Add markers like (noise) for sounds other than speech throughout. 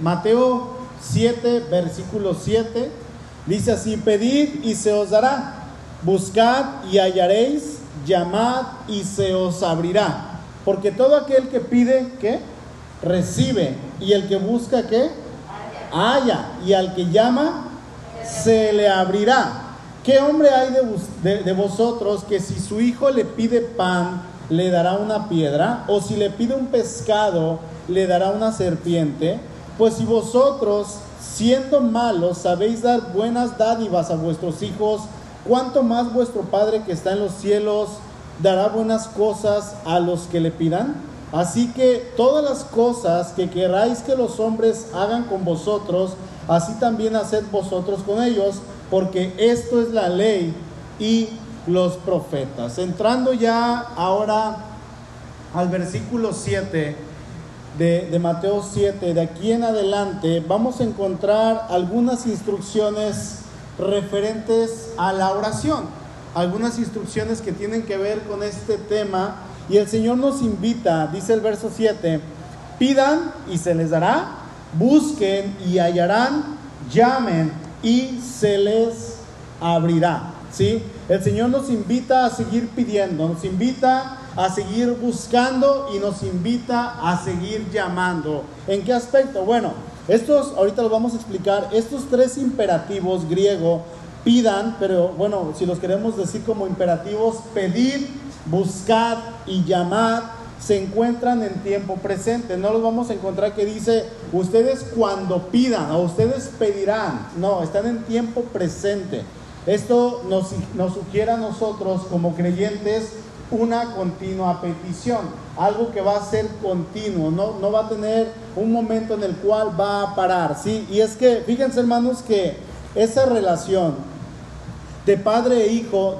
Mateo 7, versículo 7, dice así, pedid y se os dará, buscad y hallaréis, llamad y se os abrirá. Porque todo aquel que pide, ¿qué? Recibe. Y el que busca, ¿qué? Halla. Y al que llama, se le abrirá. ¿Qué hombre hay de, vosotros que si su hijo le pide pan, le dará una piedra? ¿O si le pide un pescado, le dará una serpiente? Pues si vosotros, siendo malos, sabéis dar buenas dádivas a vuestros hijos, ¿cuánto más vuestro Padre que está en los cielos dará buenas cosas a los que le pidan? Así que todas las cosas que queráis que los hombres hagan con vosotros, así también haced vosotros con ellos, porque esto es la ley y los profetas. Entrando ya ahora al versículo 7 de, Mateo 7, de aquí en adelante vamos a encontrar algunas instrucciones referentes a la oración, algunas instrucciones que tienen que ver con este tema. Y el Señor nos invita, dice el verso 7, pidan y se les dará, busquen y hallarán, llamen y se les abrirá. ¿sí? El Señor nos invita a seguir pidiendo, nos invita a seguir buscando y nos invita a seguir llamando. ¿En qué aspecto? Bueno, estos, ahorita los vamos a explicar, estos tres imperativos griego, pidan, pero bueno, si los queremos decir como imperativos, pedir, buscar y llamar, se encuentran en tiempo presente. No los vamos a encontrar que dice, ustedes cuando pidan o ustedes pedirán. No, están en tiempo presente. Esto nos, nos sugiere a nosotros como creyentes una continua petición, algo que va a ser continuo, no, no va a tener un momento en el cual va a parar, ¿sí? Y es que, fíjense hermanos, que esa relación de padre e hijo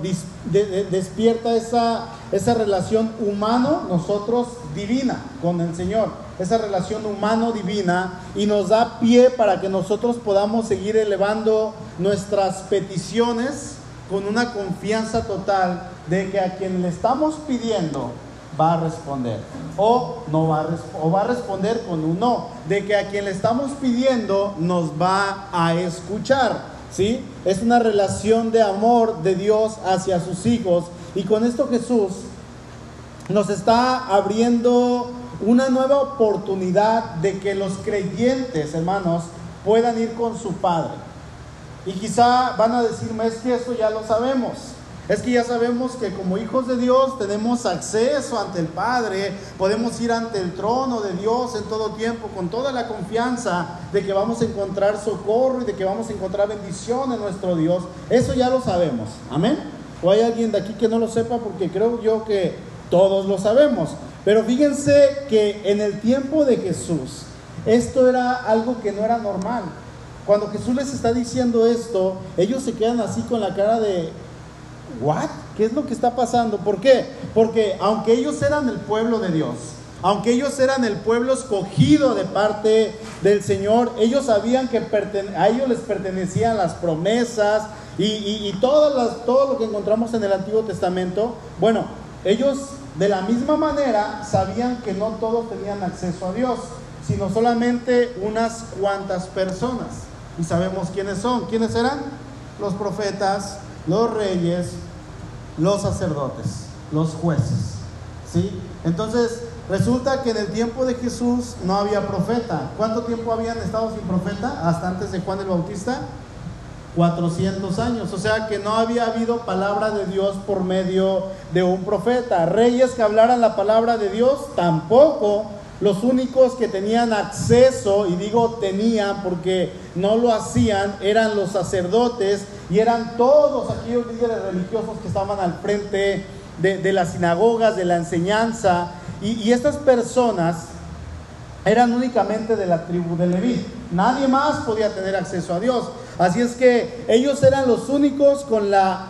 despierta esa, esa relación humano, nosotros divina con el Señor, esa relación humano-divina y nos da pie para que nosotros podamos seguir elevando nuestras peticiones con una confianza total de que a quien le estamos pidiendo va a responder o no va a, o va a responder con un no, de que a quien le estamos pidiendo nos va a escuchar. ¿sí? Es una relación de amor de Dios hacia sus hijos. Y con esto Jesús nos está abriendo una nueva oportunidad de que los creyentes, hermanos, puedan ir con su Padre. Y quizá van a decirme, es que eso ya lo sabemos. Es que ya sabemos que como hijos de Dios tenemos acceso ante el Padre, podemos ir ante el trono de Dios en todo tiempo con toda la confianza de que vamos a encontrar socorro y de que vamos a encontrar bendición en nuestro Dios. Eso ya lo sabemos. Amén. ¿O hay alguien de aquí que no lo sepa? Porque creo yo que todos lo sabemos. Pero fíjense que en el tiempo de Jesús, esto era algo que no era normal. Cuando Jesús les está diciendo esto, ellos se quedan así con la cara de, ¿what? ¿Qué es lo que está pasando? ¿Por qué? Porque aunque ellos eran el pueblo de Dios, aunque ellos eran el pueblo escogido de parte del Señor, ellos sabían que a ellos les pertenecían las promesas y, todo, todo lo que encontramos en el Antiguo Testamento. Bueno, ellos de la misma manera sabían que no todos tenían acceso a Dios, sino solamente unas cuantas personas. Y sabemos quiénes son. ¿Quiénes eran? Los profetas, los reyes, los sacerdotes, los jueces. ¿Sí? Entonces, resulta que en el tiempo de Jesús no había profeta. ¿Cuánto tiempo habían estado sin profeta? Hasta antes de Juan el Bautista. 400 años. O sea que no había habido palabra de Dios por medio de un profeta. Reyes que hablaran la palabra de Dios, tampoco. Los únicos que tenían acceso, y digo tenían porque no lo hacían, eran los sacerdotes y eran todos aquellos líderes religiosos que estaban al frente de, las sinagogas, de la enseñanza. Y, y, estas personas eran únicamente de la tribu de Leví. Nadie más podía tener acceso a Dios. Así es que ellos eran los únicos con, la,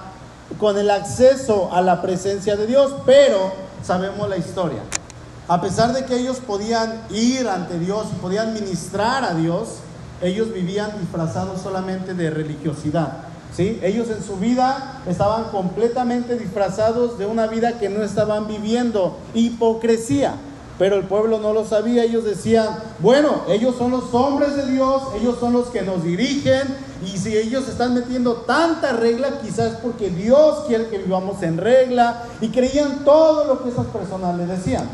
con el acceso a la presencia de Dios, pero sabemos la historia. A pesar de que ellos podían ir ante Dios y podían ministrar a Dios, ellos vivían disfrazados solamente de religiosidad. ¿sí? Ellos en su vida estaban completamente disfrazados de una vida que no estaban viviendo, hipocresía. pero el pueblo no lo sabía. Ellos decían, bueno, ellos son los hombres de Dios, ellos son los que nos dirigen, y si ellos están metiendo tanta regla, quizás porque Dios quiere que vivamos en regla, y creían todo lo que esas personas le decían.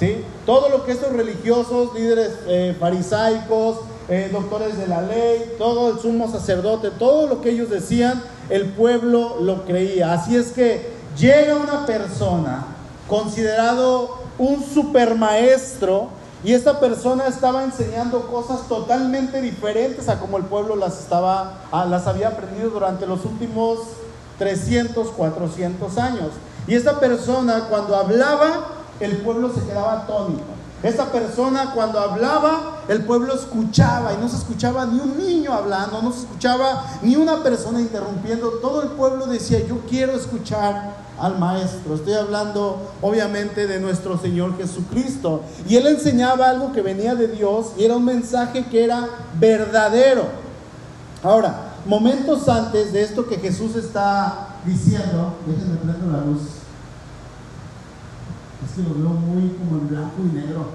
¿Sí? Todo lo que estos religiosos, líderes eh, farisaicos, eh, doctores de la ley, todo el sumo sacerdote, todo lo que ellos decían, el pueblo lo creía. Así es que llega una persona considerado un supermaestro y esta persona estaba enseñando cosas totalmente diferentes a como el pueblo las estaba las había aprendido durante los últimos 300, 400 años. Y esta persona cuando hablaba, el pueblo se quedaba atónito. Esta persona cuando hablaba, el pueblo escuchaba y no se escuchaba ni un niño hablando, no se escuchaba ni una persona interrumpiendo. Todo el pueblo decía, yo quiero escuchar al maestro. Estoy hablando obviamente de nuestro Señor Jesucristo. Y él enseñaba algo que venía de Dios y era un mensaje que era verdadero. Ahora, momentos antes de esto que Jesús está diciendo, déjenme prender la luz. Que lo veo muy como en blanco y negro.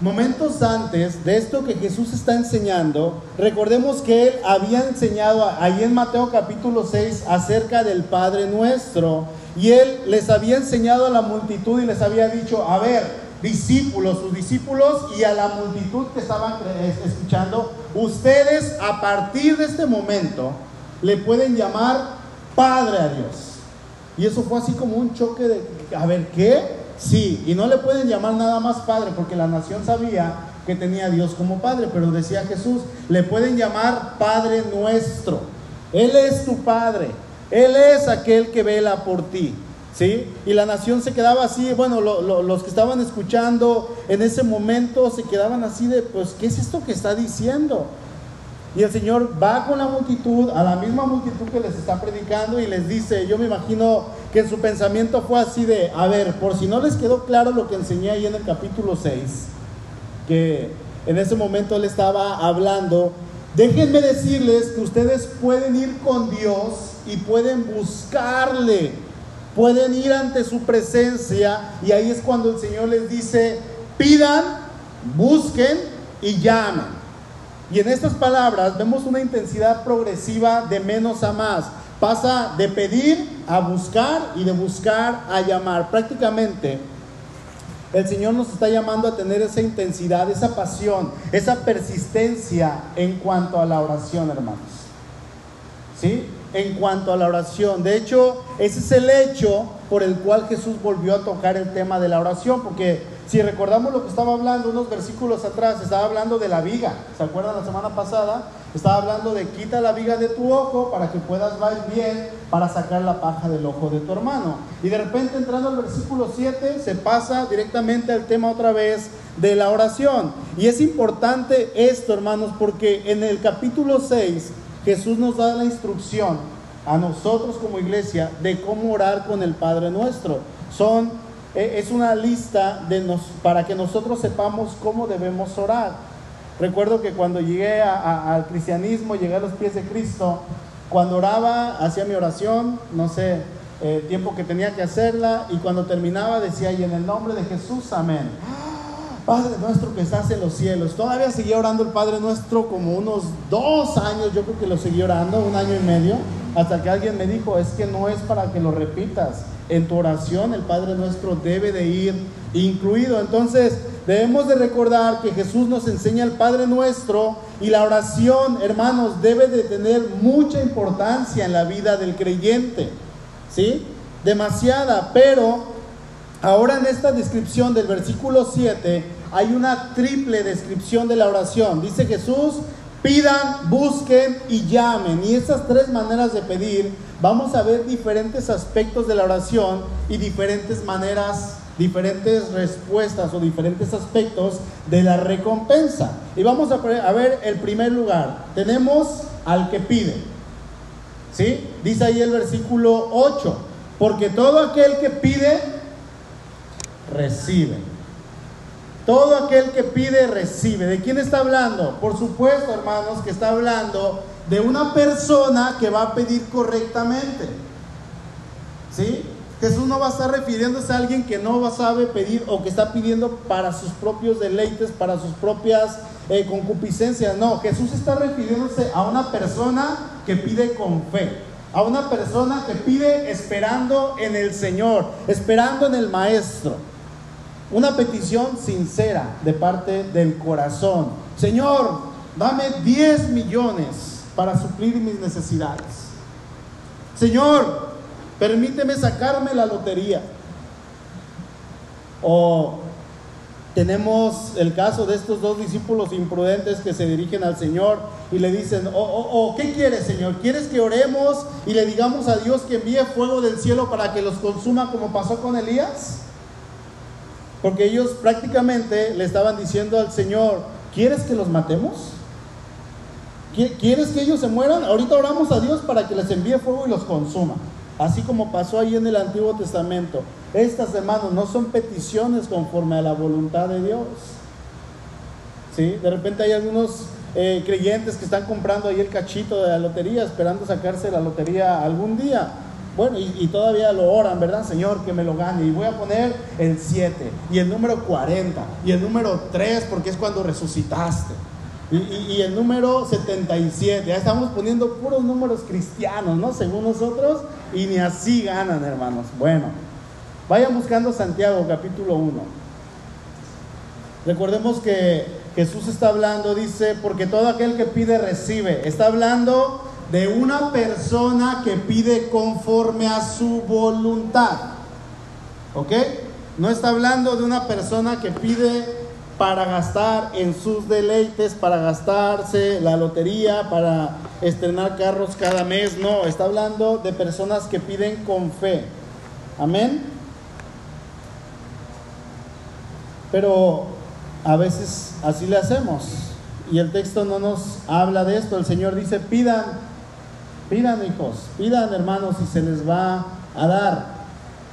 Momentos antes de esto que Jesús está enseñando, recordemos que él había enseñado ahí en Mateo capítulo 6 acerca del Padre nuestro. Y él les había enseñado a la multitud y les había dicho, a ver, discípulos, sus discípulos y a la multitud que estaban escuchando, ustedes a partir de este momento le pueden llamar Padre a Dios. Y eso fue así como un choque de, a ver, ¿qué? Sí, y no le pueden llamar nada más padre porque la nación sabía que tenía a Dios como padre, pero decía Jesús, le pueden llamar Padre nuestro. Él es tu Padre, Él es aquel que vela por ti. ¿Sí? Y la nación se quedaba así, bueno, los que estaban escuchando en ese momento se quedaban así de, pues, ¿qué es esto que está diciendo? Y el Señor va con la multitud, a la misma multitud que les está predicando y les dice, yo me imagino que su pensamiento fue así de, a ver, por si no les quedó claro lo que enseñé ahí en el capítulo 6, que en ese momento él estaba hablando, déjenme decirles que ustedes pueden ir con Dios y pueden buscarle, pueden ir ante su presencia y ahí es cuando el Señor les dice, pidan, busquen y llamen. Y en estas palabras vemos una intensidad progresiva de menos a más. Pasa de pedir a buscar y de buscar a llamar. Prácticamente el Señor nos está llamando a tener esa intensidad, esa pasión, esa persistencia en cuanto a la oración, hermanos. ¿Sí? En cuanto a la oración. De hecho, ese es el hecho por el cual Jesús volvió a tocar el tema de la oración, porque si recordamos lo que estaba hablando unos versículos atrás, estaba hablando de la viga. ¿Se acuerdan la semana pasada? Estaba hablando de quita la viga de tu ojo para que puedas ver bien para sacar la paja del ojo de tu hermano. Y de repente entrando al versículo 7 se pasa directamente al tema otra vez de la oración. Y es importante esto, hermanos, porque en el capítulo 6 Jesús nos da la instrucción a nosotros como iglesia de cómo orar con el Padre nuestro. Son es una lista para que nosotros sepamos cómo debemos orar. Recuerdo que cuando llegué al cristianismo, llegué a los pies de Cristo, cuando oraba, hacía mi oración, no sé, el tiempo que tenía que hacerla, y cuando terminaba decía, y en el nombre de Jesús, amén. Padre nuestro que estás en los cielos. Todavía seguía orando el Padre nuestro como unos dos años, yo creo que lo seguí orando, un año y medio, hasta que alguien me dijo, es que no es para que lo repitas, en tu oración el Padre nuestro debe de ir incluido. Entonces debemos de recordar que Jesús nos enseña el Padre nuestro y la oración, hermanos, debe de tener mucha importancia en la vida del creyente. ¿Sí? Demasiada, pero ahora en esta descripción del versículo 7 hay una triple descripción de la oración. Dice Jesús, pidan, busquen y llamen. Y esas tres maneras de pedir vamos a ver diferentes aspectos de la oración y diferentes maneras, diferentes respuestas o diferentes aspectos de la recompensa. Y vamos a ver el primer lugar. Tenemos al que pide. ¿Sí? Dice ahí el versículo 8. Porque todo aquel que pide, recibe. Todo aquel que pide, recibe. ¿De quién está hablando? Por supuesto, hermanos, que está hablando de una persona que va a pedir correctamente. ¿Sí? Jesús no va a estar refiriéndose a alguien que no sabe pedir o que está pidiendo para sus propios deleites, para sus propias eh, concupiscencias. No, Jesús está refiriéndose a una persona que pide con fe, a una persona que pide esperando en el Señor, esperando en el Maestro. Una petición sincera de parte del corazón. Señor, dame 10 millones para suplir mis necesidades. Señor, permíteme sacarme la lotería. O tenemos el caso de estos dos discípulos imprudentes que se dirigen al Señor y le dicen, oh, oh, oh, ¿qué quieres Señor? ¿Quieres que oremos y le digamos a Dios que envíe fuego del cielo para que los consuma como pasó con Elías? Porque ellos prácticamente le estaban diciendo al Señor, ¿quieres que los matemos? ¿Quieres que ellos se mueran? Ahorita oramos a Dios para que les envíe fuego y los consuma. Así como pasó ahí en el Antiguo Testamento. Estas, hermanos, no son peticiones conforme a la voluntad de Dios. ¿Sí? De repente hay algunos eh, creyentes que están comprando ahí el cachito de la lotería, esperando sacarse la lotería algún día. Bueno, y, y, todavía lo oran, ¿verdad? Señor, que me lo gane. Y voy a poner el 7, y el número 40, y el número 3, porque es cuando resucitaste. Y, el número 77, ya estamos poniendo puros números cristianos, ¿no? Según nosotros, y ni así ganan, hermanos. Bueno, vayan buscando Santiago capítulo 1. Recordemos que Jesús está hablando, dice, porque todo aquel que pide recibe. Está hablando de una persona que pide conforme a su voluntad. ¿Ok? No está hablando de una persona que pide para gastar en sus deleites, para gastarse la lotería, para estrenar carros cada mes. No, está hablando de personas que piden con fe. Amén. Pero a veces así le hacemos. Y el texto no nos habla de esto. El Señor dice, pidan, pidan hijos, pidan hermanos y se les va a dar.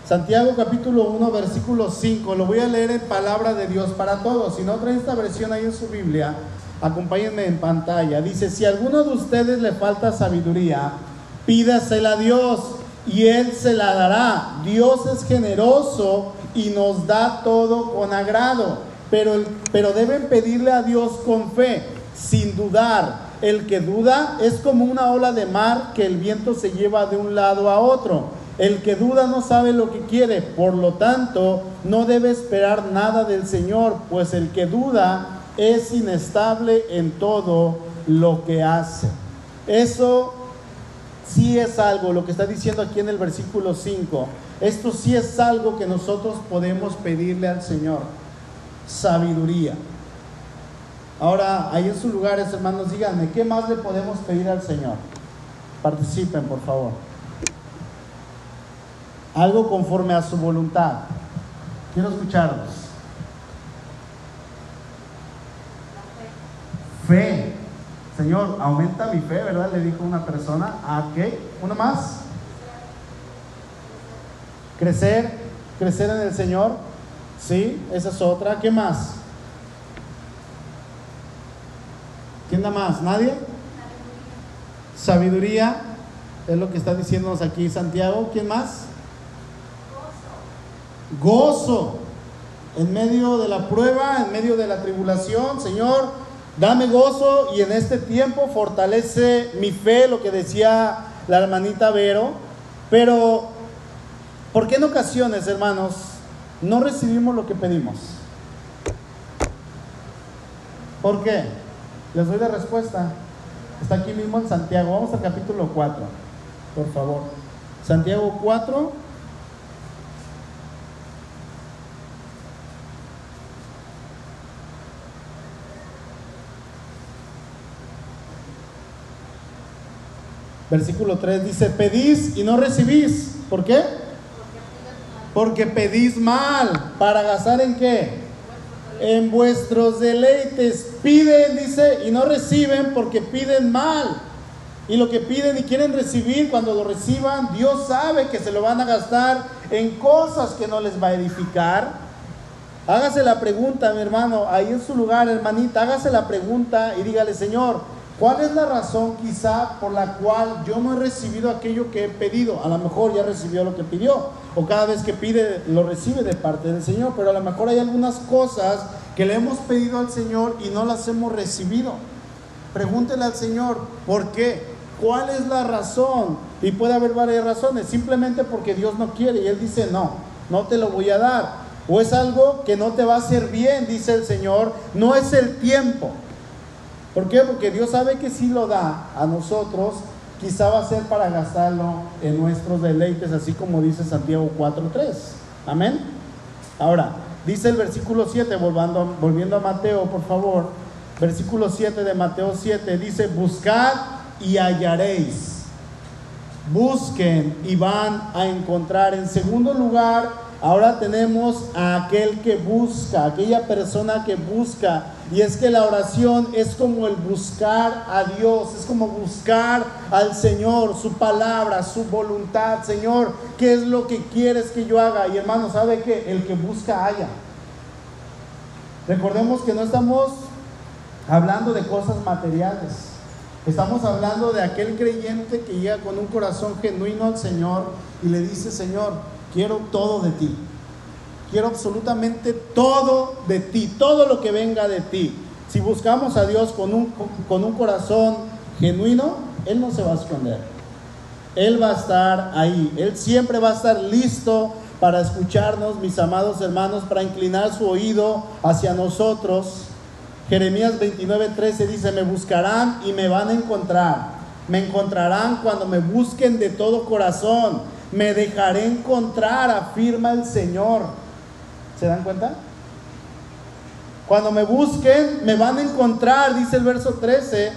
Santiago capítulo 1, versículo 5, lo voy a leer en palabra de Dios para todos. Si no traen esta versión ahí en su Biblia, acompáñenme en pantalla. Dice, si a alguno de ustedes le falta sabiduría, pídasela a Dios y Él se la dará. Dios es generoso y nos da todo con agrado, pero, pero deben pedirle a Dios con fe, sin dudar. El que duda es como una ola de mar que el viento se lleva de un lado a otro. El que duda no sabe lo que quiere, por lo tanto no debe esperar nada del Señor, pues el que duda es inestable en todo lo que hace. Eso sí es algo, lo que está diciendo aquí en el versículo 5, esto sí es algo que nosotros podemos pedirle al Señor, sabiduría. Ahora, ahí en sus lugares, hermanos, díganme, ¿qué más le podemos pedir al Señor? Participen, por favor algo conforme a su voluntad. Quiero escucharlos. Fe. Señor, aumenta mi fe, ¿verdad? Le dijo una persona. ¿A qué? ¿Uno más? Crecer, crecer en el Señor. Sí, esa es otra. ¿Qué más? ¿Quién más? ¿Nadie? Sabiduría, es lo que está diciéndonos aquí Santiago. ¿Quién más? gozo en medio de la prueba, en medio de la tribulación. Señor, dame gozo y en este tiempo fortalece mi fe, lo que decía la hermanita Vero. Pero, ¿por qué en ocasiones, hermanos, no recibimos lo que pedimos? ¿Por qué? Les doy la respuesta. Está aquí mismo en Santiago. Vamos al capítulo 4, por favor. Santiago 4, Versículo 3 dice, pedís y no recibís. ¿Por qué? Porque pedís mal. ¿Para gastar en qué? En vuestros deleites. Piden, dice, y no reciben porque piden mal. Y lo que piden y quieren recibir, cuando lo reciban, Dios sabe que se lo van a gastar en cosas que no les va a edificar. Hágase la pregunta, mi hermano, ahí en su lugar, hermanita, hágase la pregunta y dígale, Señor, ¿Cuál es la razón quizá por la cual yo no he recibido aquello que he pedido? A lo mejor ya recibió lo que pidió, o cada vez que pide lo recibe de parte del Señor, pero a lo mejor hay algunas cosas que le hemos pedido al Señor y no las hemos recibido. Pregúntele al Señor, ¿por qué? ¿Cuál es la razón? Y puede haber varias razones, simplemente porque Dios no quiere y Él dice, no, no te lo voy a dar. O es algo que no te va a hacer bien, dice el Señor, no es el tiempo. ¿Por qué? Porque Dios sabe que si lo da a nosotros, quizá va a ser para gastarlo en nuestros deleites, así como dice Santiago 4.3. Amén. Ahora, dice el versículo 7, volviendo, volviendo a Mateo, por favor. Versículo 7 de Mateo 7 dice, buscad y hallaréis. Busquen y van a encontrar. En segundo lugar, ahora tenemos a aquel que busca, aquella persona que busca. Y es que la oración es como el buscar a Dios, es como buscar al Señor, su palabra, su voluntad. Señor, ¿qué es lo que quieres que yo haga? Y hermano, ¿sabe que el que busca haya? Recordemos que no estamos hablando de cosas materiales. Estamos hablando de aquel creyente que llega con un corazón genuino al Señor y le dice, Señor, quiero todo de ti. Quiero absolutamente todo de ti, todo lo que venga de ti. Si buscamos a Dios con un, con un corazón genuino, Él no se va a esconder. Él va a estar ahí. Él siempre va a estar listo para escucharnos, mis amados hermanos, para inclinar su oído hacia nosotros. Jeremías 29:13 dice, me buscarán y me van a encontrar. Me encontrarán cuando me busquen de todo corazón. Me dejaré encontrar, afirma el Señor. ¿Se dan cuenta? Cuando me busquen, me van a encontrar, dice el verso 13.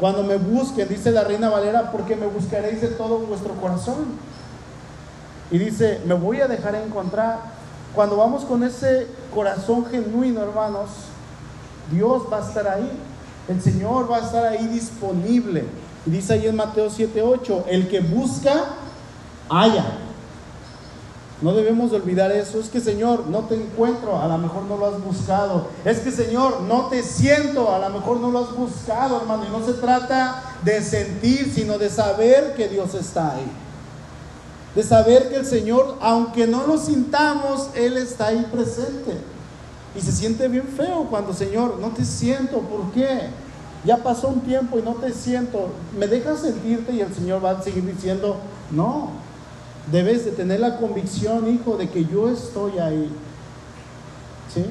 Cuando me busquen, dice la reina Valera, porque me buscaréis de todo vuestro corazón. Y dice, me voy a dejar encontrar. Cuando vamos con ese corazón genuino, hermanos, Dios va a estar ahí. El Señor va a estar ahí disponible. Y dice ahí en Mateo 7:8, el que busca, haya. No debemos olvidar eso. Es que Señor, no te encuentro, a lo mejor no lo has buscado. Es que Señor, no te siento, a lo mejor no lo has buscado, hermano. Y no se trata de sentir, sino de saber que Dios está ahí. De saber que el Señor, aunque no lo sintamos, Él está ahí presente. Y se siente bien feo cuando, Señor, no te siento. ¿Por qué? Ya pasó un tiempo y no te siento. ¿Me dejas sentirte? Y el Señor va a seguir diciendo, no, Debes de tener la convicción, hijo, de que yo estoy ahí. ¿Sí?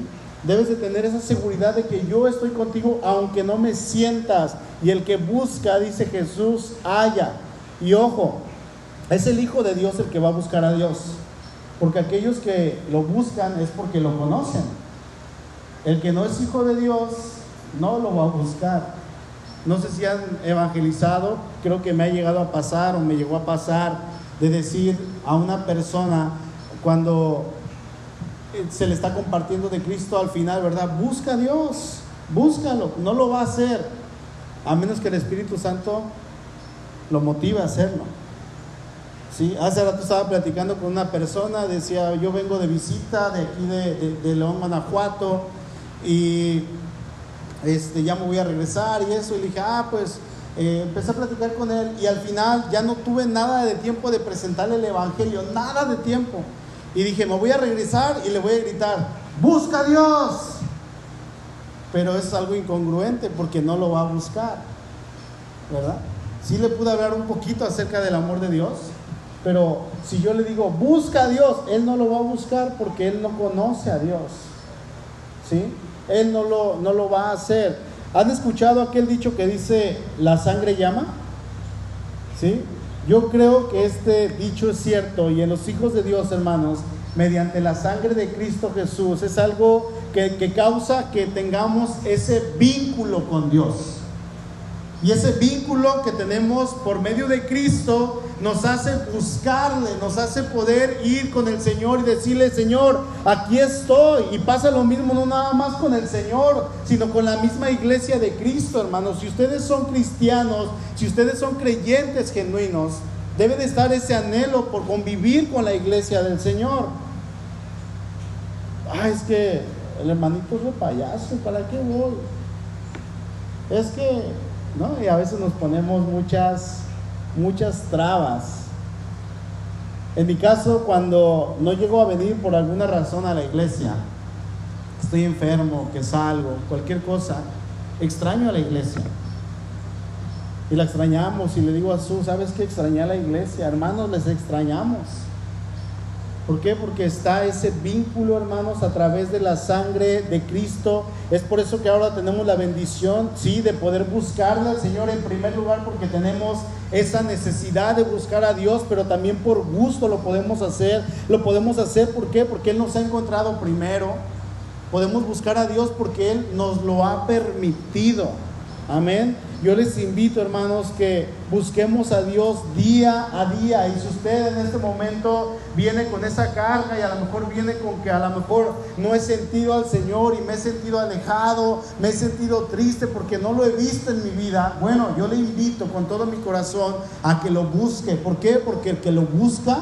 Debes de tener esa seguridad de que yo estoy contigo aunque no me sientas. Y el que busca, dice Jesús, haya. Y ojo, es el Hijo de Dios el que va a buscar a Dios. Porque aquellos que lo buscan es porque lo conocen. El que no es hijo de Dios no lo va a buscar. No sé si han evangelizado, creo que me ha llegado a pasar o me llegó a pasar de decir a una persona cuando eh, se le está compartiendo de Cristo al final, ¿verdad? Busca a Dios, búscalo, no lo va a hacer, a menos que el Espíritu Santo lo motive a hacerlo. ¿Sí? Hace rato estaba platicando con una persona, decía, yo vengo de visita de aquí de, León, Guanajuato, y este, ya me voy a regresar y eso, y le dije, ah, pues eh, empecé a platicar con él y al final ya no tuve nada de tiempo de presentarle el Evangelio, nada de tiempo. Y dije, me voy a regresar y le voy a gritar, busca a Dios. Pero es algo incongruente porque no lo va a buscar, ¿verdad? Sí le pude hablar un poquito acerca del amor de Dios, pero si yo le digo, busca a Dios, él no lo va a buscar porque él no conoce a Dios. ¿Sí? Él no lo, no lo va a hacer. ¿Han escuchado aquel dicho que dice, la sangre llama? ¿Sí? Yo creo que este dicho es cierto y en los hijos de Dios, hermanos, mediante la sangre de Cristo Jesús, es algo que, que causa que tengamos ese vínculo con Dios. Y ese vínculo que tenemos por medio de Cristo nos hace buscarle, nos hace poder ir con el Señor y decirle, Señor, aquí estoy. Y pasa lo mismo no nada más con el Señor, sino con la misma iglesia de Cristo, hermanos. Si ustedes son cristianos, si ustedes son creyentes genuinos, debe de estar ese anhelo por convivir con la iglesia del Señor. Ah, es que el hermanito es un payaso, ¿para qué voy? Es que ¿no? Y a veces nos ponemos muchas, muchas trabas. En mi caso, cuando no llego a venir por alguna razón a la iglesia, estoy enfermo, que salgo, cualquier cosa, extraño a la iglesia. Y la extrañamos y le digo a Su, ¿sabes qué? Extrañé a la iglesia, hermanos, les extrañamos. ¿Por qué? Porque está ese vínculo, hermanos, a través de la sangre de Cristo. Es por eso que ahora tenemos la bendición, sí, de poder buscarle al Señor en primer lugar, porque tenemos esa necesidad de buscar a Dios, pero también por gusto lo podemos hacer. Lo podemos hacer, ¿por qué? Porque Él nos ha encontrado primero. Podemos buscar a Dios porque Él nos lo ha permitido. Amén. Yo les invito, hermanos, que busquemos a Dios día a día. Y si usted en este momento viene con esa carga y a lo mejor viene con que a lo mejor no he sentido al Señor y me he sentido alejado, me he sentido triste porque no lo he visto en mi vida, bueno, yo le invito con todo mi corazón a que lo busque. ¿Por qué? Porque el que lo busca,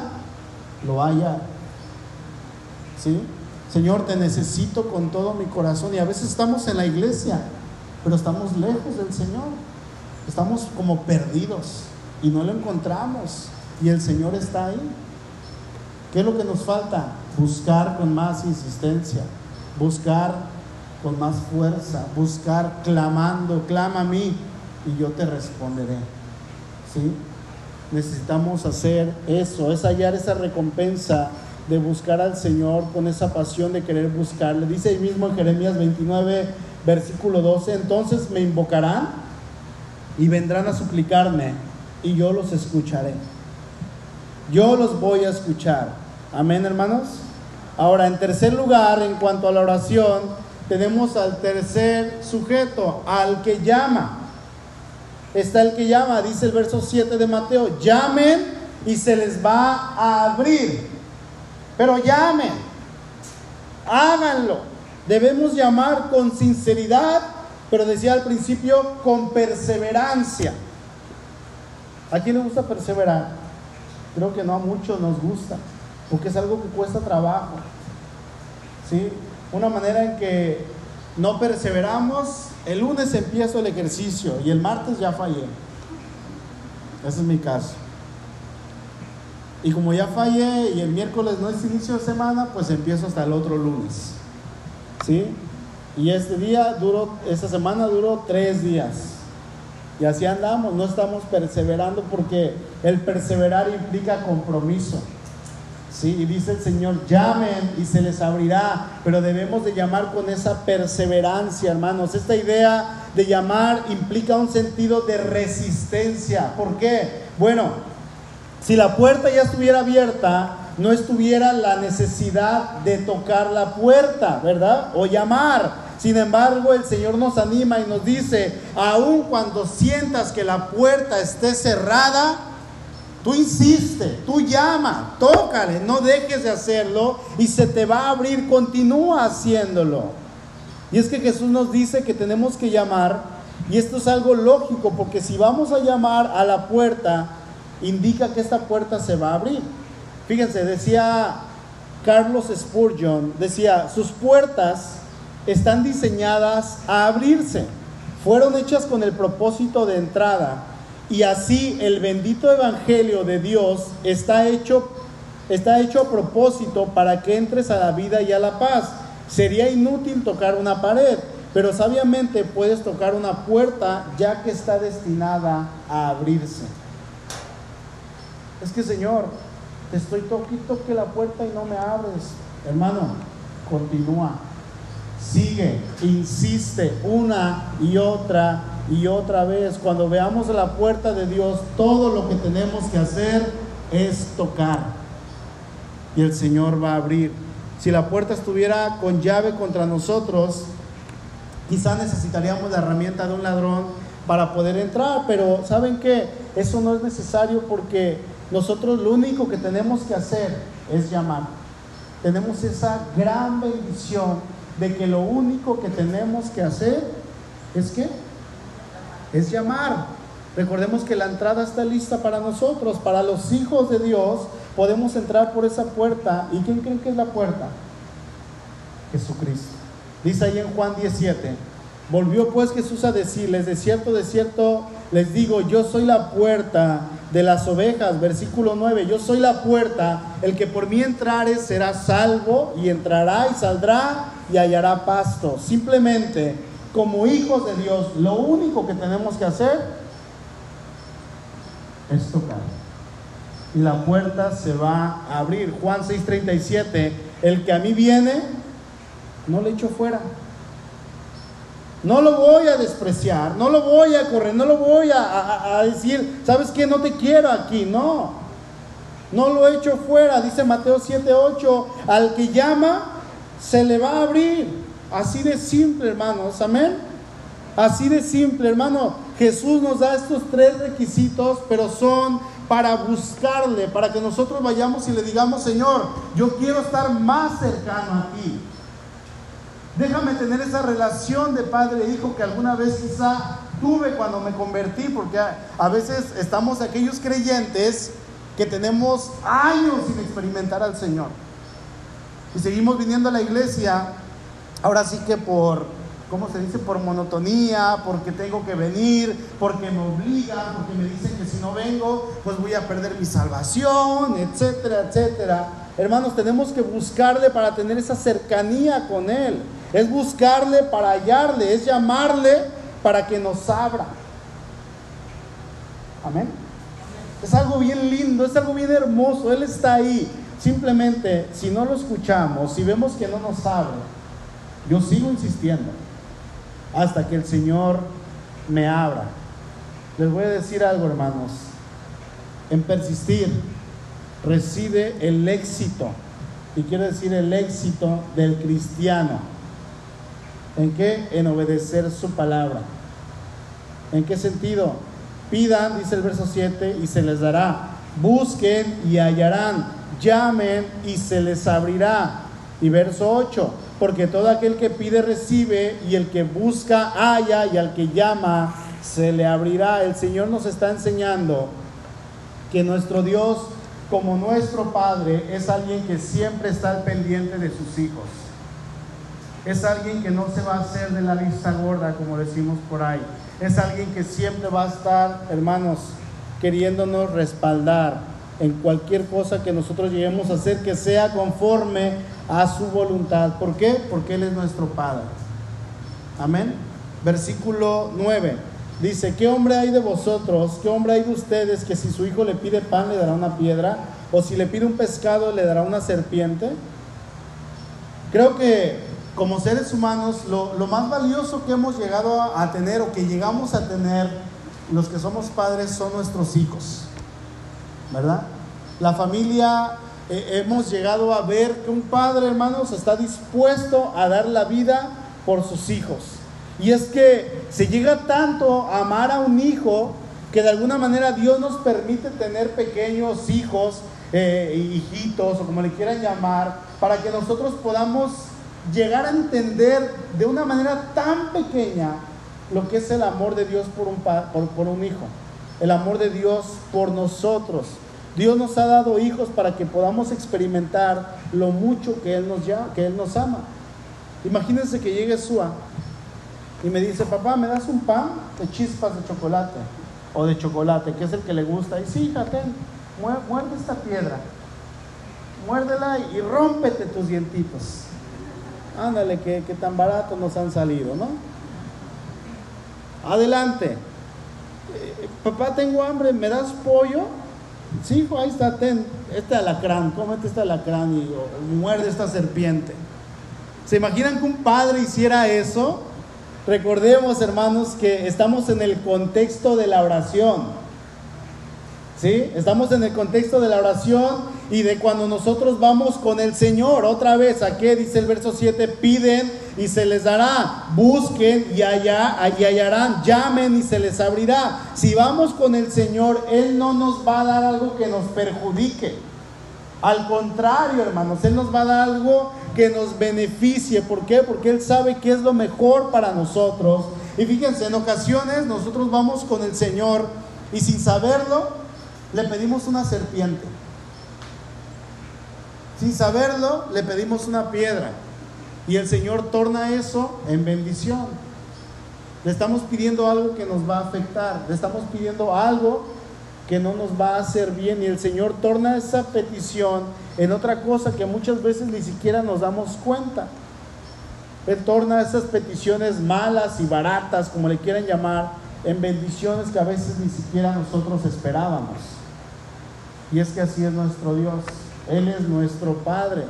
lo haya. ¿Sí? Señor, te necesito con todo mi corazón. Y a veces estamos en la iglesia pero estamos lejos del Señor. Estamos como perdidos y no lo encontramos. Y el Señor está ahí. ¿Qué es lo que nos falta? Buscar con más insistencia, buscar con más fuerza, buscar clamando, clama a mí y yo te responderé. ¿Sí? Necesitamos hacer eso, es hallar esa recompensa de buscar al Señor con esa pasión de querer buscarle. Dice ahí mismo en Jeremías 29, versículo 12, entonces me invocarán y vendrán a suplicarme y yo los escucharé. Yo los voy a escuchar. Amén, hermanos. Ahora, en tercer lugar, en cuanto a la oración, tenemos al tercer sujeto, al que llama. Está el que llama, dice el verso 7 de Mateo, llamen y se les va a abrir. Pero llamen, háganlo. Debemos llamar con sinceridad, pero decía al principio, con perseverancia. ¿A quién le gusta perseverar? Creo que no a muchos nos gusta, porque es algo que cuesta trabajo. ¿Sí? Una manera en que no perseveramos, el lunes empiezo el ejercicio y el martes ya fallé. Ese es mi caso. Y como ya fallé y el miércoles no es inicio de semana, pues empiezo hasta el otro lunes. ¿Sí? Y este día duró, esta semana duró tres días. Y así andamos, no estamos perseverando porque el perseverar implica compromiso. Sí, y dice el Señor, llamen y se les abrirá, pero debemos de llamar con esa perseverancia, hermanos. Esta idea de llamar implica un sentido de resistencia. ¿Por qué? Bueno, si la puerta ya estuviera abierta, no estuviera la necesidad de tocar la puerta, ¿verdad? O llamar. Sin embargo, el Señor nos anima y nos dice, aun cuando sientas que la puerta esté cerrada, tú insiste, tú llama, tócale, no dejes de hacerlo y se te va a abrir, continúa haciéndolo. Y es que Jesús nos dice que tenemos que llamar, y esto es algo lógico, porque si vamos a llamar a la puerta, indica que esta puerta se va a abrir. Fíjense, decía Carlos Spurgeon, decía, sus puertas están diseñadas a abrirse, fueron hechas con el propósito de entrada y así el bendito evangelio de Dios está hecho está hecho a propósito para que entres a la vida y a la paz. Sería inútil tocar una pared, pero sabiamente puedes tocar una puerta ya que está destinada a abrirse. Es que Señor, te estoy toquito que la puerta y no me abres. Hermano, continúa. Sigue, insiste una y otra y otra vez. Cuando veamos la puerta de Dios, todo lo que tenemos que hacer es tocar. Y el Señor va a abrir. Si la puerta estuviera con llave contra nosotros, quizá necesitaríamos la herramienta de un ladrón para poder entrar. Pero ¿saben qué? Eso no es necesario porque nosotros lo único que tenemos que hacer es llamar. Tenemos esa gran bendición de que lo único que tenemos que hacer es que es llamar. Recordemos que la entrada está lista para nosotros, para los hijos de Dios. Podemos entrar por esa puerta. ¿Y quién creen que es la puerta? Jesucristo. Dice ahí en Juan 17, Volvió pues Jesús a decirles, de cierto, de cierto, les digo, yo soy la puerta de las ovejas, versículo 9, yo soy la puerta, el que por mí entrare será salvo y entrará y saldrá y hallará pasto. Simplemente, como hijos de Dios, lo único que tenemos que hacer es tocar. Y la puerta se va a abrir. Juan 6:37, el que a mí viene, no le echo fuera. No lo voy a despreciar, no lo voy a correr, no lo voy a, decir, ¿sabes qué? No te quiero aquí, no. No lo echo fuera, dice Mateo 7:8, al que llama, se le va a abrir. Así de simple, hermanos, amén. Así de simple, hermano. Jesús nos da estos tres requisitos, pero son para buscarle, para que nosotros vayamos y le digamos, Señor, yo quiero estar más cercano a ti. Déjame tener esa relación de padre e hijo que alguna vez quizá tuve cuando me convertí, porque a, veces estamos aquellos creyentes que tenemos años sin experimentar al Señor. Y seguimos viniendo a la iglesia, ahora sí que por, ¿cómo se dice? Por monotonía, porque tengo que venir, porque me obligan, porque me dicen que si no vengo, pues voy a perder mi salvación, etcétera, etcétera. Hermanos, tenemos que buscarle para tener esa cercanía con Él. Es buscarle para hallarle, es llamarle para que nos abra. Amén. Es algo bien lindo, es algo bien hermoso. Él está ahí. Simplemente, si no lo escuchamos, si vemos que no nos abre, yo sigo insistiendo hasta que el Señor me abra. Les voy a decir algo, hermanos. En persistir reside el éxito. Y quiero decir el éxito del cristiano. ¿En qué? En obedecer su palabra. ¿En qué sentido? Pidan, dice el verso 7, y se les dará. Busquen y hallarán. Llamen y se les abrirá. Y verso 8, porque todo aquel que pide recibe y el que busca halla y al que llama se le abrirá. El Señor nos está enseñando que nuestro Dios, como nuestro Padre, es alguien que siempre está al pendiente de sus hijos. Es alguien que no se va a hacer de la vista gorda, como decimos por ahí. Es alguien que siempre va a estar, hermanos, queriéndonos respaldar en cualquier cosa que nosotros lleguemos a hacer que sea conforme a su voluntad. ¿Por qué? Porque Él es nuestro Padre. Amén. Versículo 9. Dice, ¿qué hombre hay de vosotros? ¿Qué hombre hay de ustedes que si su hijo le pide pan le dará una piedra? ¿O si le pide un pescado le dará una serpiente? Creo que como seres humanos, lo, más valioso que hemos llegado a, tener o que llegamos a tener los que somos padres son nuestros hijos, ¿verdad? La familia, eh, hemos llegado a ver que un padre, hermanos, está dispuesto a dar la vida por sus hijos. Y es que se llega tanto a amar a un hijo que de alguna manera Dios nos permite tener pequeños hijos, eh, hijitos o como le quieran llamar, para que nosotros podamos llegar a entender de una manera tan pequeña lo que es el amor de Dios por un, por, un hijo, el amor de Dios por nosotros. Dios nos ha dado hijos para que podamos experimentar lo mucho que Él nos, que Él nos ama. Imagínense que llegue Sua y me dice, papá, ¿me das un pan de chispas de chocolate? O de chocolate, que es el que le gusta. Y sí, fíjate, muerde esta piedra, muérdela y rómpete tus dientitos. Ándale, que, tan baratos nos han salido, ¿no? Adelante. Eh, papá, tengo hambre, ¿me das pollo? Sí, hijo, ahí está, ten, este alacrán, cómete este alacrán y muerde esta serpiente. ¿Se imaginan que un padre hiciera eso? Recordemos, hermanos, que estamos en el contexto de la oración. ¿Sí? Estamos en el contexto de la oración y de cuando nosotros vamos con el Señor. Otra vez, aquí dice el verso 7, piden y se les dará, busquen y, allá, y hallarán, llamen y se les abrirá. Si vamos con el Señor, Él no nos va a dar algo que nos perjudique. Al contrario, hermanos, Él nos va a dar algo que nos beneficie. ¿Por qué? Porque Él sabe que es lo mejor para nosotros. Y fíjense, en ocasiones nosotros vamos con el Señor y sin saberlo le pedimos una serpiente. Sin saberlo, le pedimos una piedra. Y el Señor torna eso en bendición. Le estamos pidiendo algo que nos va a afectar, le estamos pidiendo algo que no nos va a hacer bien y el Señor torna esa petición en otra cosa que muchas veces ni siquiera nos damos cuenta. Él torna esas peticiones malas y baratas, como le quieran llamar, en bendiciones que a veces ni siquiera nosotros esperábamos. Y es que así es nuestro Dios. Él es nuestro Padre.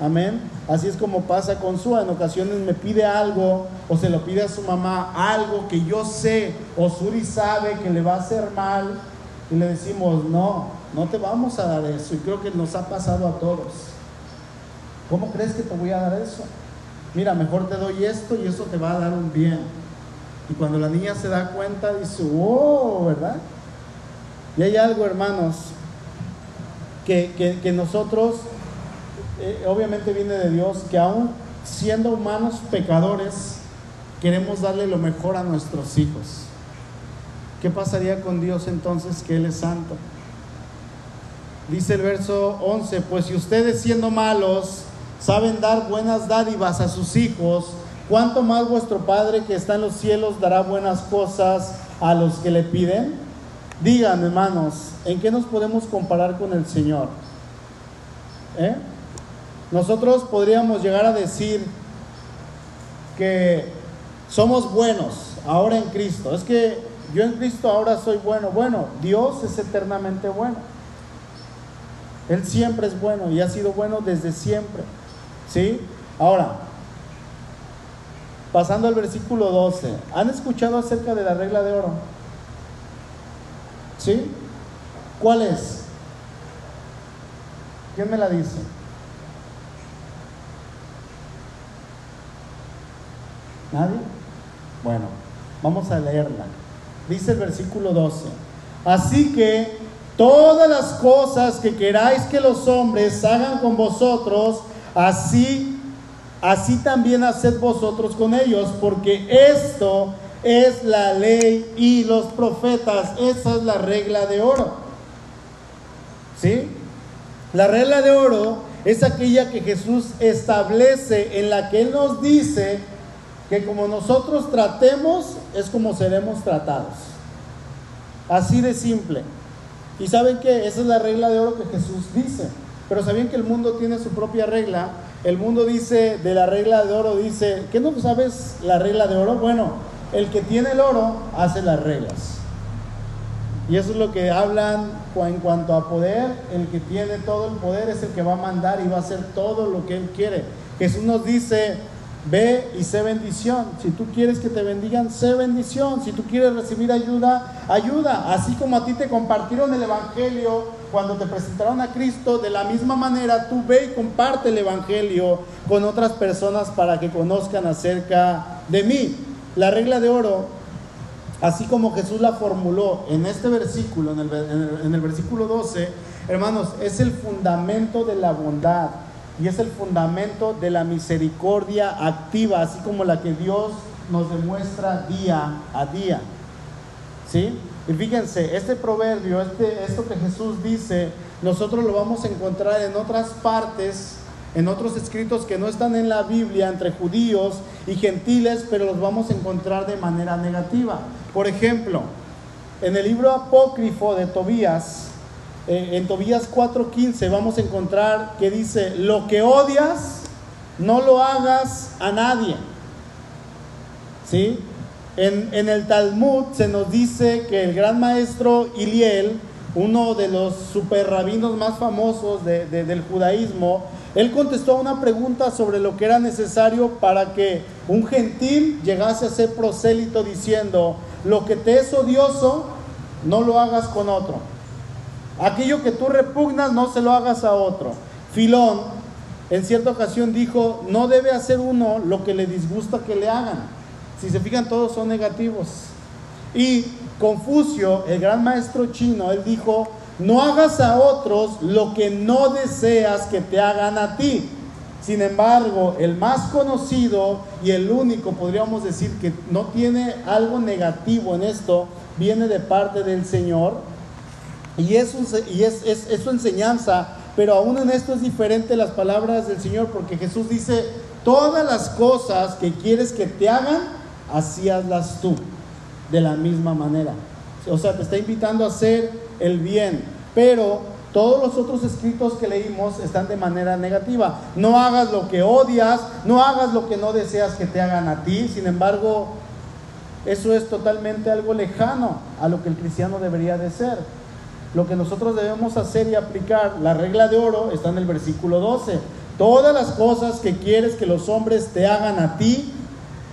Amén. Así es como pasa con su. En ocasiones me pide algo o se lo pide a su mamá, algo que yo sé o Suri sabe que le va a hacer mal. Y le decimos, no, no te vamos a dar eso. Y creo que nos ha pasado a todos. ¿Cómo crees que te voy a dar eso? Mira, mejor te doy esto y eso te va a dar un bien. Y cuando la niña se da cuenta, dice, oh, ¿verdad? Y hay algo, hermanos, que, nosotros, eh, obviamente viene de Dios, que aún siendo humanos pecadores, queremos darle lo mejor a nuestros hijos. ¿Qué pasaría con Dios entonces que Él es santo? Dice el verso 11, pues si ustedes siendo malos saben dar buenas dádivas a sus hijos, ¿cuánto más vuestro Padre que está en los cielos dará buenas cosas a los que le piden? Digan, hermanos, ¿en qué nos podemos comparar con el Señor? ¿Eh? Nosotros podríamos llegar a decir que somos buenos ahora en Cristo. Es que yo en Cristo ahora soy bueno. Bueno, Dios es eternamente bueno. Él siempre es bueno y ha sido bueno desde siempre. ¿Sí? Ahora, pasando al versículo 12. ¿Han escuchado acerca de la regla de oro? ¿Sí? ¿Cuál es? ¿Quién me la dice? ¿Nadie? Bueno, vamos a leerla. Dice el versículo 12. Así que todas las cosas que queráis que los hombres hagan con vosotros, así, así también haced vosotros con ellos, porque esto es la ley y los profetas. Esa es la regla de oro. ¿Sí? La regla de oro es aquella que Jesús establece en la que Él nos dice que como nosotros tratemos es como seremos tratados. Así de simple. Y saben que esa es la regla de oro que Jesús dice. Pero sabían que el mundo tiene su propia regla. El mundo dice de la regla de oro, dice, ¿qué no sabes la regla de oro? Bueno, el que tiene el oro hace las reglas. Y eso es lo que hablan en cuanto a poder. El que tiene todo el poder es el que va a mandar y va a hacer todo lo que él quiere. Jesús nos dice, ve y sé bendición. Si tú quieres que te bendigan, sé bendición. Si tú quieres recibir ayuda, ayuda. Así como a ti te compartieron el Evangelio cuando te presentaron a Cristo, de la misma manera tú ve y comparte el Evangelio con otras personas para que conozcan acerca de mí. La regla de oro, así como Jesús la formuló en este versículo, en el, versículo 12, hermanos, es el fundamento de la bondad y es el fundamento de la misericordia activa, así como la que Dios nos demuestra día a día. ¿Sí? Y fíjense, este proverbio, este, esto que Jesús dice, nosotros lo vamos a encontrar en otras partes en otros escritos que no están en la Biblia entre judíos y gentiles, pero los vamos a encontrar de manera negativa. Por ejemplo, en el libro apócrifo de Tobías, eh, en Tobías 4:15 vamos a encontrar que dice, lo que odias, no lo hagas a nadie. ¿Sí? En, el Talmud se nos dice que el gran maestro Iliel, uno de los super rabinos más famosos del judaísmo, él contestó una pregunta sobre lo que era necesario para que un gentil llegase a ser prosélito diciendo, lo que te es odioso, no lo hagas con otro. Aquello que tú repugnas, no se lo hagas a otro. Filón, en cierta ocasión dijo, no debe hacer uno lo que le disgusta que le hagan. Si se fijan, todos son negativos. Y Confucio, el gran maestro chino, él dijo, no hagas a otros lo que no deseas que te hagan a ti. Sin embargo, el más conocido y el único, podríamos decir, que no tiene algo negativo en esto, viene de parte del Señor. Y, es, y es, es su enseñanza, pero aún en esto es diferente las palabras del Señor, porque Jesús dice, todas las cosas que quieres que te hagan, así hazlas tú, de la misma manera. O sea, te está invitando a hacer el bien, pero todos los otros escritos que leímos están de manera negativa. No hagas lo que odias, no hagas lo que no deseas que te hagan a ti. Sin embargo, eso es totalmente algo lejano a lo que el cristiano debería de ser. Lo que nosotros debemos hacer y aplicar, la regla de oro, está en el versículo 12. Todas las cosas que quieres que los hombres te hagan a ti,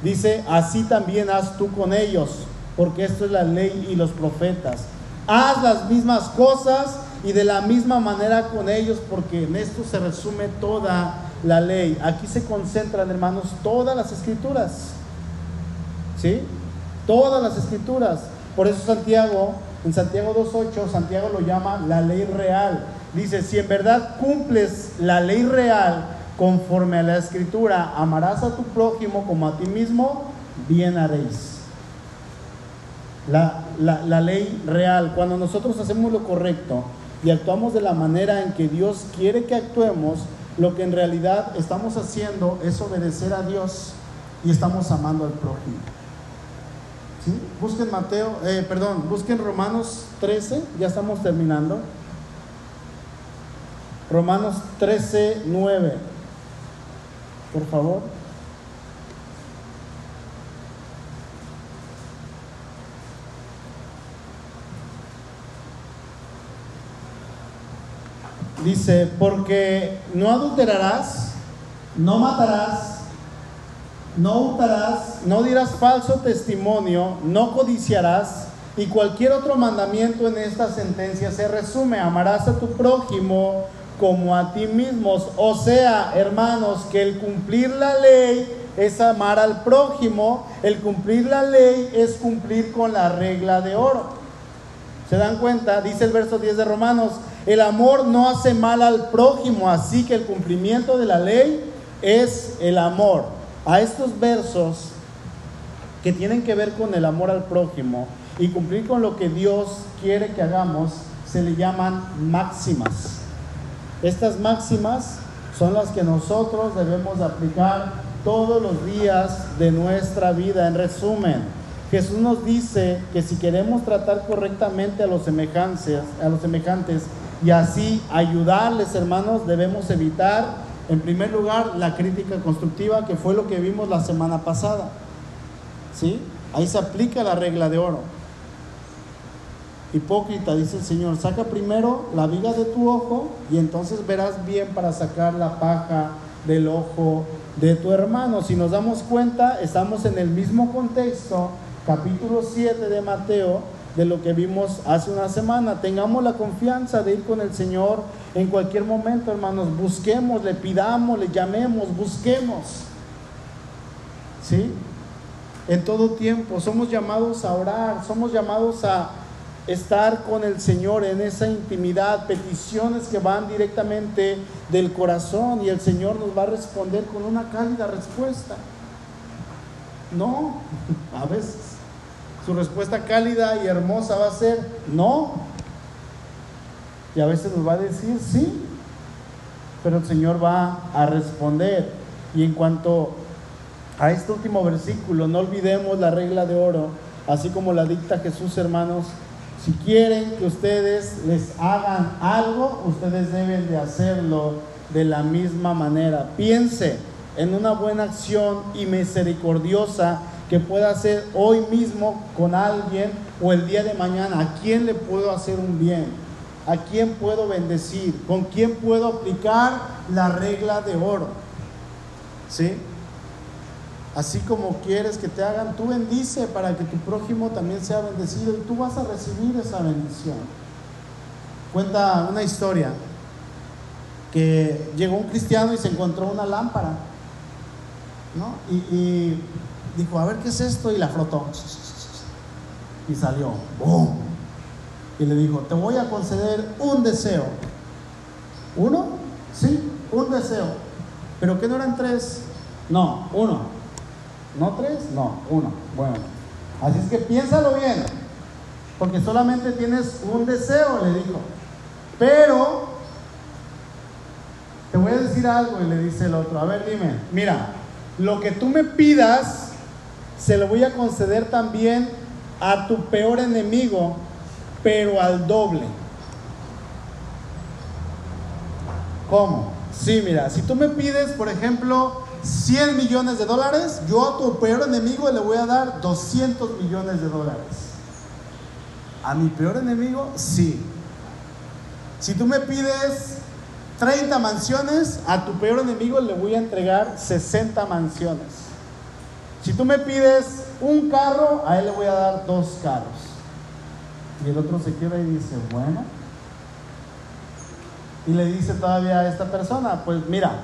dice, así también haz tú con ellos, porque esto es la ley y los profetas. Haz las mismas cosas y de la misma manera con ellos, porque en esto se resume toda la ley. Aquí se concentran, hermanos, todas las escrituras. ¿Sí? Todas las escrituras. Por eso Santiago, en Santiago 2.8, Santiago lo llama la ley real. Dice, si en verdad cumples la ley real conforme a la escritura, amarás a tu prójimo como a ti mismo, bien haréis. La, la ley real, cuando nosotros hacemos lo correcto y actuamos de la manera en que Dios quiere que actuemos, lo que en realidad estamos haciendo es obedecer a Dios y estamos amando al prójimo. Busquen Mateo, eh, perdón, busquen Romanos 13, ya estamos terminando. Romanos 13, 9. Por favor. Dice, porque no adulterarás, no matarás, no hurtarás, no dirás falso testimonio, no codiciarás, y cualquier otro mandamiento en esta sentencia se resume, amarás a tu prójimo como a ti mismos. O sea, hermanos, que el cumplir la ley es amar al prójimo, el cumplir la ley es cumplir con la regla de oro. ¿Se dan cuenta? Dice el verso 10 de Romanos, el amor no hace mal al prójimo, así que el cumplimiento de la ley es el amor a estos versos que tienen que ver con el amor al prójimo y cumplir con lo que Dios quiere que hagamos, se le llaman máximas. Estas máximas son las que nosotros debemos aplicar todos los días de nuestra vida. En resumen, Jesús nos dice que si queremos tratar correctamente a los semejantes, a los semejantes y así ayudarles, hermanos, debemos evitar en primer lugar, la crítica constructiva, que fue lo que vimos la semana pasada. ¿Sí? Ahí se aplica la regla de oro. Hipócrita, dice el Señor, saca primero la viga de tu ojo y entonces verás bien para sacar la paja del ojo de tu hermano. Si nos damos cuenta, estamos en el mismo contexto, capítulo 7 de Mateo, de lo que vimos hace una semana. Tengamos la confianza de ir con el Señor en cualquier momento, hermanos. Busquemos, le pidamos, le llamemos, busquemos. ¿Sí? En todo tiempo somos llamados a orar, somos llamados a estar con el Señor en esa intimidad, peticiones que van directamente del corazón y el Señor nos va a responder con una cálida respuesta. No, (laughs) a veces su respuesta cálida y hermosa va a ser no. Y a veces nos va a decir sí, pero el Señor va a responder. Y en cuanto a este último versículo, no olvidemos la regla de oro, así como la dicta Jesús, hermanos. Si quieren que ustedes les hagan algo, ustedes deben de hacerlo de la misma manera. Piense en una buena acción y misericordiosa que pueda hacer hoy mismo con alguien o el día de mañana. ¿A quién le puedo hacer un bien? ¿A quién puedo bendecir? ¿Con quién puedo aplicar la regla de oro? ¿Sí? Así como quieres que te hagan, tú bendice para que tu prójimo también sea bendecido y tú vas a recibir esa bendición. Cuenta una historia que llegó un cristiano y se encontró una lámpara, ¿no? y dijo, a ver qué es esto, y la frotó. Y salió, ¡boom! Y le dijo, te voy a conceder un deseo. ¿Uno? Sí, un deseo. ¿Pero qué no eran tres? No, uno. ¿No tres? No, uno. Bueno, así es que piénsalo bien, porque solamente tienes un deseo, le dijo. Pero, te voy a decir algo, y le dice el otro, a ver, dime, mira, lo que tú me pidas se lo voy a conceder también a tu peor enemigo, pero al doble. ¿Cómo? Sí, mira, si tú me pides, por ejemplo, 100 millones de dólares, yo a tu peor enemigo le voy a dar 200 millones de dólares. ¿A mi peor enemigo? Sí. Si tú me pides 30 mansiones, a tu peor enemigo le voy a entregar 60 mansiones. Si tú me pides un carro, a él le voy a dar dos carros. Y el otro se queda y dice, bueno. Y le dice todavía a esta persona, pues mira,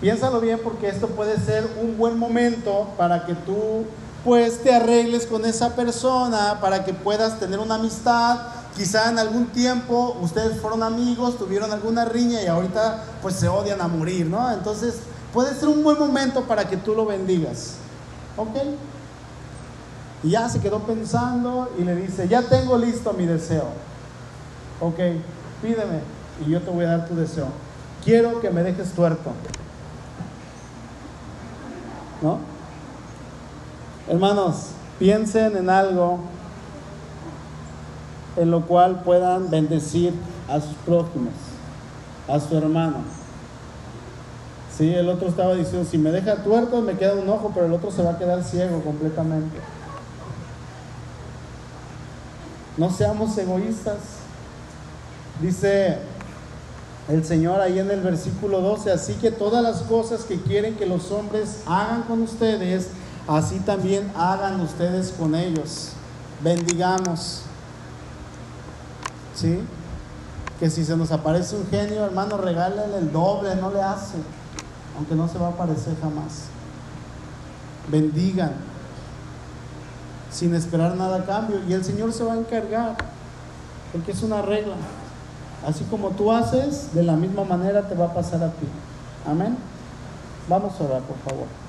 piénsalo bien porque esto puede ser un buen momento para que tú pues te arregles con esa persona, para que puedas tener una amistad. Quizá en algún tiempo ustedes fueron amigos, tuvieron alguna riña y ahorita pues se odian a morir, ¿no? Entonces puede ser un buen momento para que tú lo bendigas. ¿Ok? Y ya se quedó pensando y le dice, ya tengo listo mi deseo. Ok, pídeme y yo te voy a dar tu deseo. Quiero que me dejes tuerto. ¿No? Hermanos, piensen en algo en lo cual puedan bendecir a sus prójimos, a su hermano. Sí, el otro estaba diciendo, si me deja tuerto me queda un ojo, pero el otro se va a quedar ciego completamente. No seamos egoístas. Dice el Señor ahí en el versículo 12, así que todas las cosas que quieren que los hombres hagan con ustedes, así también hagan ustedes con ellos. Bendigamos. ¿Sí? Que si se nos aparece un genio, hermano, regálale el doble, no le hace, aunque no se va a aparecer jamás. Bendigan sin esperar nada a cambio y el Señor se va a encargar, porque es una regla. Así como tú haces, de la misma manera te va a pasar a ti. Amén. Vamos a orar, por favor.